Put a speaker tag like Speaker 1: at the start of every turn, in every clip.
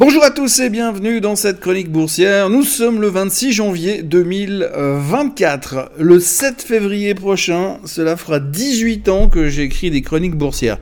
Speaker 1: Bonjour à tous et bienvenue dans cette chronique boursière. Nous sommes le 26 janvier 2024. Le 7 février prochain, cela fera 18 ans que j'écris des chroniques boursières.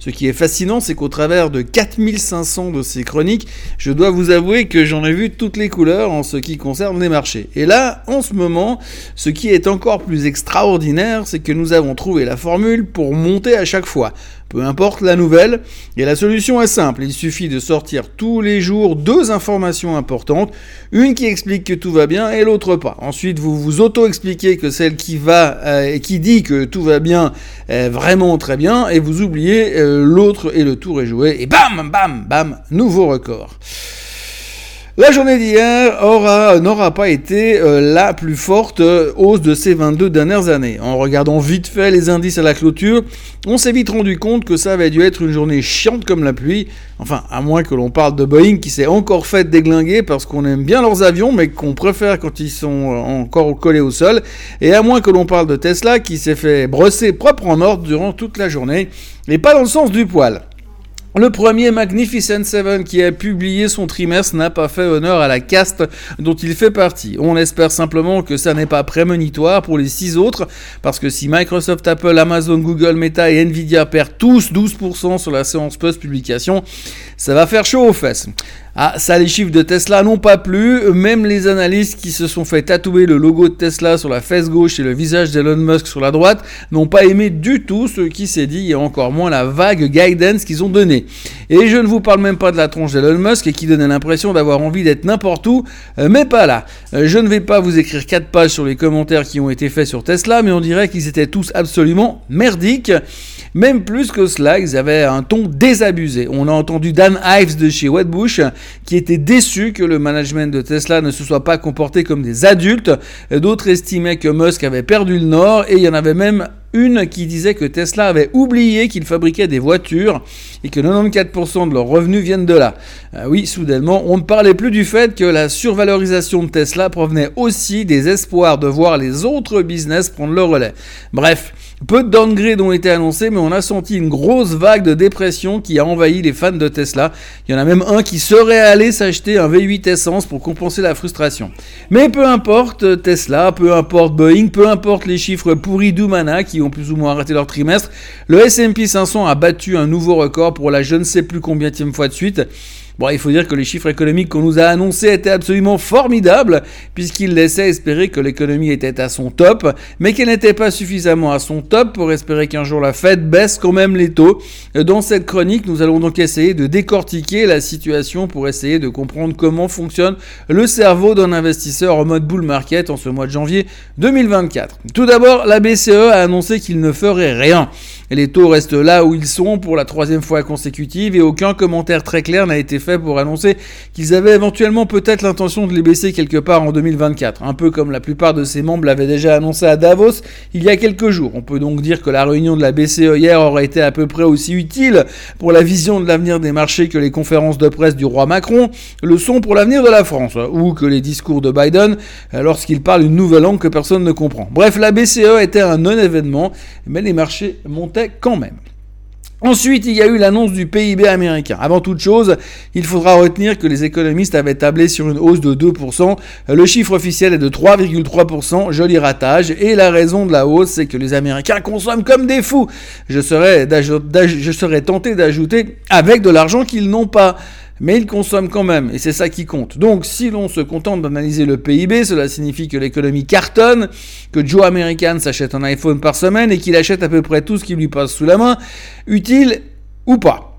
Speaker 1: Ce qui est fascinant, c'est qu'au travers de 4500 de ces chroniques, je dois vous avouer que j'en ai vu toutes les couleurs en ce qui concerne les marchés. Et là, en ce moment, ce qui est encore plus extraordinaire, c'est que nous avons trouvé la formule pour monter à chaque fois peu importe la nouvelle. Et la solution est simple, il suffit de sortir tous les jours deux informations importantes, une qui explique que tout va bien et l'autre pas. Ensuite, vous vous auto-expliquez que celle qui va euh, qui dit que tout va bien est vraiment très bien et vous oubliez euh, l'autre et le tour est joué et bam, bam, bam, nouveau record. La journée d'hier aura, n'aura pas été euh, la plus forte euh, hausse de ces 22 dernières années. En regardant vite fait les indices à la clôture, on s'est vite rendu compte que ça avait dû être une journée chiante comme la pluie. Enfin, à moins que l'on parle de Boeing qui s'est encore fait déglinguer parce qu'on aime bien leurs avions mais qu'on préfère quand ils sont euh, encore collés au sol. Et à moins que l'on parle de Tesla qui s'est fait brosser propre en ordre durant toute la journée. Et pas dans le sens du poil. Le premier Magnificent Seven qui a publié son trimestre n'a pas fait honneur à la caste dont il fait partie. On espère simplement que ça n'est pas prémonitoire pour les six autres, parce que si Microsoft, Apple, Amazon, Google, Meta et Nvidia perdent tous 12% sur la séance post-publication, ça va faire chaud aux fesses. Ah, ça, les chiffres de Tesla n'ont pas plu. Même les analystes qui se sont fait tatouer le logo de Tesla sur la fesse gauche et le visage d'Elon Musk sur la droite n'ont pas aimé du tout ce qui s'est dit et encore moins la vague guidance qu'ils ont donnée. Et je ne vous parle même pas de la tronche d'Elon Musk qui donnait l'impression d'avoir envie d'être n'importe où, euh, mais pas là. Euh, je ne vais pas vous écrire 4 pages sur les commentaires qui ont été faits sur Tesla, mais on dirait qu'ils étaient tous absolument merdiques. Même plus que cela, ils avaient un ton désabusé. On a entendu Dan Ives de chez Wedbush qui était déçu que le management de Tesla ne se soit pas comporté comme des adultes. D'autres estimaient que Musk avait perdu le nord et il y en avait même une qui disait que Tesla avait oublié qu'il fabriquait des voitures et que 94% de leurs revenus viennent de là. Euh, oui, soudainement, on ne parlait plus du fait que la survalorisation de Tesla provenait aussi des espoirs de voir les autres business prendre le relais. Bref, peu de downgrades ont été annoncés, mais on a senti une grosse vague de dépression qui a envahi les fans de Tesla. Il y en a même un qui serait allé s'acheter un V8 Essence pour compenser la frustration. Mais peu importe Tesla, peu importe Boeing, peu importe les chiffres pourris d'Umana qui ont plus ou moins arrêté leur trimestre, le S&P 500 a battu un nouveau record pour la je ne sais plus combien de fois de suite. Bon, il faut dire que les chiffres économiques qu'on nous a annoncés étaient absolument formidables, puisqu'ils laissaient espérer que l'économie était à son top, mais qu'elle n'était pas suffisamment à son top pour espérer qu'un jour la Fed baisse quand même les taux. Dans cette chronique, nous allons donc essayer de décortiquer la situation pour essayer de comprendre comment fonctionne le cerveau d'un investisseur en mode bull market en ce mois de janvier 2024. Tout d'abord, la BCE a annoncé qu'il ne ferait rien. Les taux restent là où ils sont pour la troisième fois consécutive et aucun commentaire très clair n'a été fait pour annoncer qu'ils avaient éventuellement peut-être l'intention de les baisser quelque part en 2024. Un peu comme la plupart de ses membres l'avaient déjà annoncé à Davos il y a quelques jours. On peut donc dire que la réunion de la BCE hier aurait été à peu près aussi utile pour la vision de l'avenir des marchés que les conférences de presse du roi Macron le sont pour l'avenir de la France, ou que les discours de Biden lorsqu'il parle une nouvelle langue que personne ne comprend. Bref, la BCE était un non-événement, mais les marchés montaient quand même. Ensuite, il y a eu l'annonce du PIB américain. Avant toute chose, il faudra retenir que les économistes avaient tablé sur une hausse de 2%. Le chiffre officiel est de 3,3%, joli ratage. Et la raison de la hausse, c'est que les Américains consomment comme des fous. Je serais, je serais tenté d'ajouter avec de l'argent qu'ils n'ont pas mais ils consomment quand même, et c'est ça qui compte. Donc si l'on se contente d'analyser le PIB, cela signifie que l'économie cartonne, que Joe American s'achète un iPhone par semaine et qu'il achète à peu près tout ce qui lui passe sous la main, utile ou pas.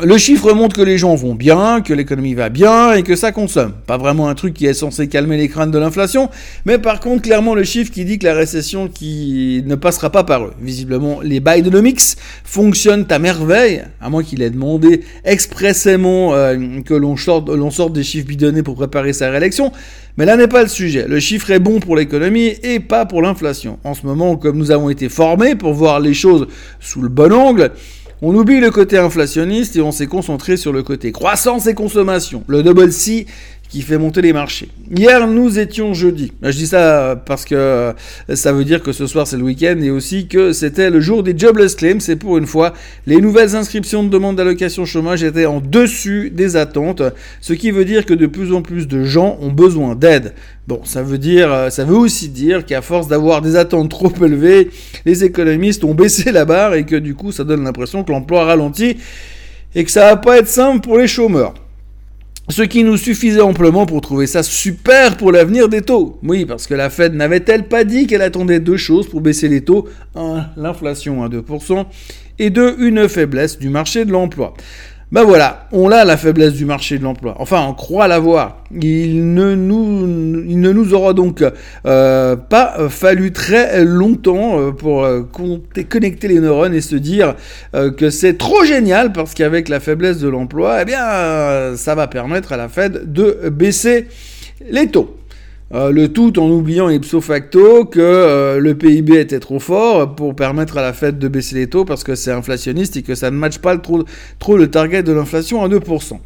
Speaker 1: Le chiffre montre que les gens vont bien, que l'économie va bien et que ça consomme. Pas vraiment un truc qui est censé calmer les craintes de l'inflation, mais par contre clairement le chiffre qui dit que la récession ne passera pas par eux. Visiblement les Bidenomics fonctionnent à merveille, à moins qu'il ait demandé expressément euh, que l'on sorte des chiffres bidonnés pour préparer sa réélection. Mais là n'est pas le sujet. Le chiffre est bon pour l'économie et pas pour l'inflation. En ce moment, comme nous avons été formés pour voir les choses sous le bon angle, on oublie le côté inflationniste et on s'est concentré sur le côté croissance et consommation. Le double C qui fait monter les marchés. Hier, nous étions jeudi. Je dis ça parce que ça veut dire que ce soir c'est le week-end et aussi que c'était le jour des jobless claims. C'est pour une fois, les nouvelles inscriptions de demande d'allocation chômage étaient en dessus des attentes, ce qui veut dire que de plus en plus de gens ont besoin d'aide. Bon, ça veut dire, ça veut aussi dire qu'à force d'avoir des attentes trop élevées, les économistes ont baissé la barre et que du coup, ça donne l'impression que l'emploi ralentit et que ça va pas être simple pour les chômeurs. Ce qui nous suffisait amplement pour trouver ça super pour l'avenir des taux. Oui, parce que la Fed n'avait-elle pas dit qu'elle attendait deux choses pour baisser les taux? Un, l'inflation à 2%, et deux, une faiblesse du marché de l'emploi. Ben voilà, on a la faiblesse du marché de l'emploi. Enfin, on croit l'avoir. Il ne nous, il ne nous aura donc euh, pas fallu très longtemps euh, pour euh, connecter les neurones et se dire que c'est trop génial parce qu'avec la faiblesse de l'emploi, eh bien, ça va permettre à la Fed de baisser les taux. Euh, le tout en oubliant ipso facto que euh, le PIB était trop fort pour permettre à la Fed de baisser les taux parce que c'est inflationniste et que ça ne matche pas trop, trop le target de l'inflation à 2%.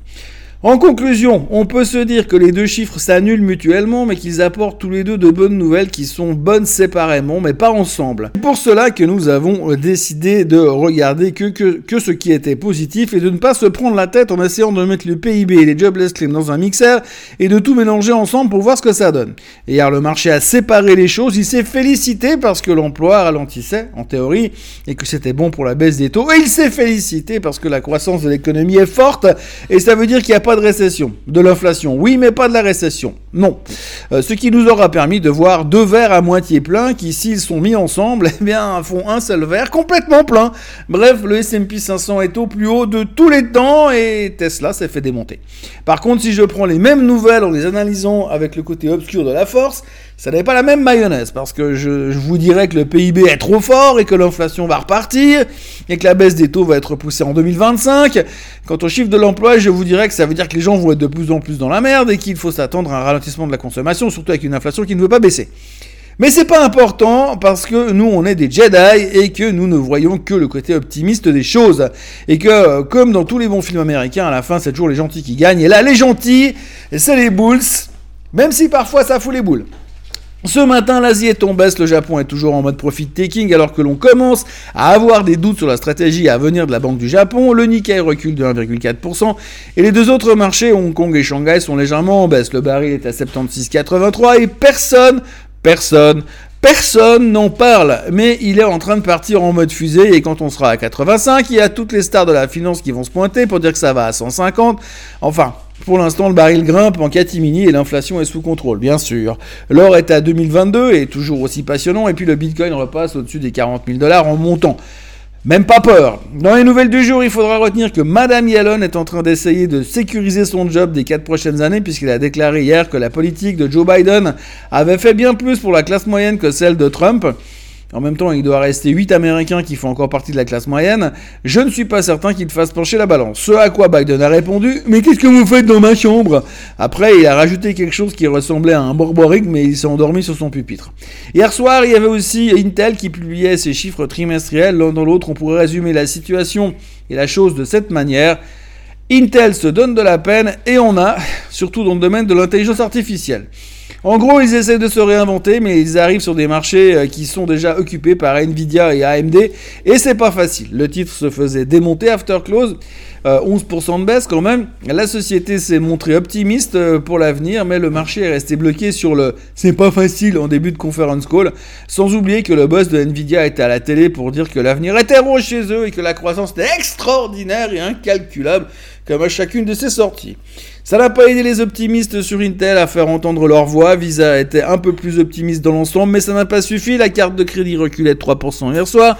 Speaker 1: En conclusion, on peut se dire que les deux chiffres s'annulent mutuellement, mais qu'ils apportent tous les deux de bonnes nouvelles qui sont bonnes séparément, mais pas ensemble. C'est pour cela que nous avons décidé de regarder que, que, que, ce qui était positif et de ne pas se prendre la tête en essayant de mettre le PIB et les jobless claims dans un mixeur et de tout mélanger ensemble pour voir ce que ça donne. Et hier, le marché a séparé les choses, il s'est félicité parce que l'emploi ralentissait, en théorie, et que c'était bon pour la baisse des taux, et il s'est félicité parce que la croissance de l'économie est forte, et ça veut dire qu'il n'y a pas de récession. De l'inflation, oui, mais pas de la récession. Non. Euh, ce qui nous aura permis de voir deux verres à moitié pleins qui, s'ils sont mis ensemble, eh bien, font un seul verre complètement plein. Bref, le S&P 500 est au plus haut de tous les temps et Tesla s'est fait démonter. Par contre, si je prends les mêmes nouvelles en les analysant avec le côté obscur de la force, ça n'est pas la même mayonnaise, parce que je, vous dirais que le PIB est trop fort et que l'inflation va repartir, et que la baisse des taux va être repoussée en 2025. Quant au chiffre de l'emploi, je vous dirais que ça veut dire que les gens vont être de plus en plus dans la merde et qu'il faut s'attendre à un ralentissement de la consommation, surtout avec une inflation qui ne veut pas baisser. Mais c'est pas important parce que nous on est des Jedi et que nous ne voyons que le côté optimiste des choses. Et que comme dans tous les bons films américains, à la fin c'est toujours les gentils qui gagnent. Et là les gentils, c'est les bulls, même si parfois ça fout les boules. Ce matin, l'Asie est en baisse, le Japon est toujours en mode profit taking alors que l'on commence à avoir des doutes sur la stratégie à venir de la Banque du Japon. Le Nikkei recule de 1,4% et les deux autres marchés, Hong Kong et Shanghai, sont légèrement en baisse. Le baril est à 76,83 et personne, personne, Personne n'en parle, mais il est en train de partir en mode fusée et quand on sera à 85, il y a toutes les stars de la finance qui vont se pointer pour dire que ça va à 150. Enfin, pour l'instant, le baril grimpe en catimini et l'inflation est sous contrôle, bien sûr. L'or est à 2022 et toujours aussi passionnant, et puis le bitcoin repasse au-dessus des 40 000 dollars en montant. Même pas peur. Dans les nouvelles du jour, il faudra retenir que Madame Yellen est en train d'essayer de sécuriser son job des 4 prochaines années, puisqu'il a déclaré hier que la politique de Joe Biden avait fait bien plus pour la classe moyenne que celle de Trump. En même temps, il doit rester 8 Américains qui font encore partie de la classe moyenne. Je ne suis pas certain qu'il fasse pencher la balance. Ce à quoi Biden a répondu Mais qu'est-ce que vous faites dans ma chambre? Après, il a rajouté quelque chose qui ressemblait à un borboric, mais il s'est endormi sur son pupitre. Hier soir, il y avait aussi Intel qui publiait ses chiffres trimestriels. L'un dans l'autre, on pourrait résumer la situation et la chose de cette manière. Intel se donne de la peine et on a, surtout dans le domaine de l'intelligence artificielle. En gros, ils essaient de se réinventer, mais ils arrivent sur des marchés euh, qui sont déjà occupés par Nvidia et AMD, et c'est pas facile. Le titre se faisait démonter after close, 11% euh, de baisse quand même. La société s'est montrée optimiste euh, pour l'avenir, mais le marché est resté bloqué sur le c'est pas facile en début de conference call, sans oublier que le boss de Nvidia était à la télé pour dire que l'avenir était rouge chez eux et que la croissance était extraordinaire et incalculable, comme à chacune de ses sorties. Ça n'a pas aidé les optimistes sur Intel à faire entendre leur voix. Visa était un peu plus optimiste dans l'ensemble, mais ça n'a pas suffi. La carte de crédit reculait de 3% hier soir.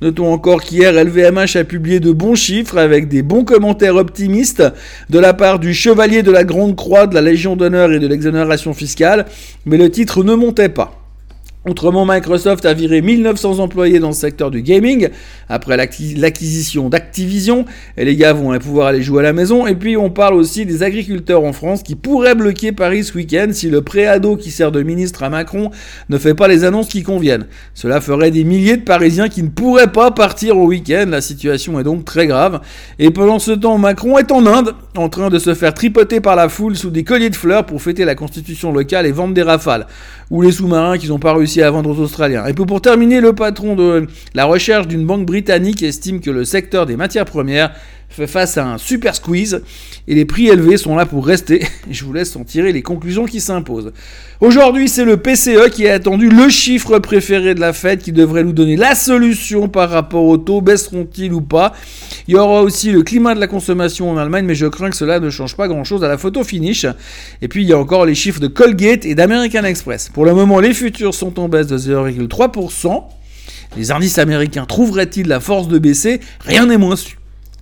Speaker 1: Notons encore qu'hier, LVMH a publié de bons chiffres avec des bons commentaires optimistes de la part du chevalier de la Grande Croix, de la Légion d'honneur et de l'exonération fiscale, mais le titre ne montait pas. Autrement, Microsoft a viré 1900 employés dans le secteur du gaming après l'acquisition d'Activision. Et les gars vont pouvoir aller jouer à la maison. Et puis, on parle aussi des agriculteurs en France qui pourraient bloquer Paris ce week-end si le préado qui sert de ministre à Macron ne fait pas les annonces qui conviennent. Cela ferait des milliers de Parisiens qui ne pourraient pas partir au week-end. La situation est donc très grave. Et pendant ce temps, Macron est en Inde, en train de se faire tripoter par la foule sous des colliers de fleurs pour fêter la constitution locale et vendre des rafales. Ou les sous-marins qui n'ont pas réussi à vendre aux Australiens. Et pour terminer, le patron de la recherche d'une banque britannique estime que le secteur des matières premières fait face à un super squeeze et les prix élevés sont là pour rester. Je vous laisse en tirer les conclusions qui s'imposent. Aujourd'hui, c'est le PCE qui est attendu le chiffre préféré de la Fed qui devrait nous donner la solution par rapport au taux, baisseront-ils ou pas? Il y aura aussi le climat de la consommation en Allemagne, mais je crains que cela ne change pas grand-chose à la photo finish. Et puis il y a encore les chiffres de Colgate et d'American Express. Pour le moment, les futurs sont en baisse de 0,3%. Les indices américains trouveraient-ils la force de baisser? Rien n'est moins sûr.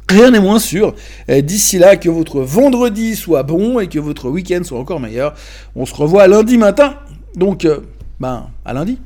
Speaker 1: Rien n'est moins sûr. D'ici là, que votre vendredi soit bon et que votre week-end soit encore meilleur. On se revoit lundi matin. Donc, euh, ben, à lundi.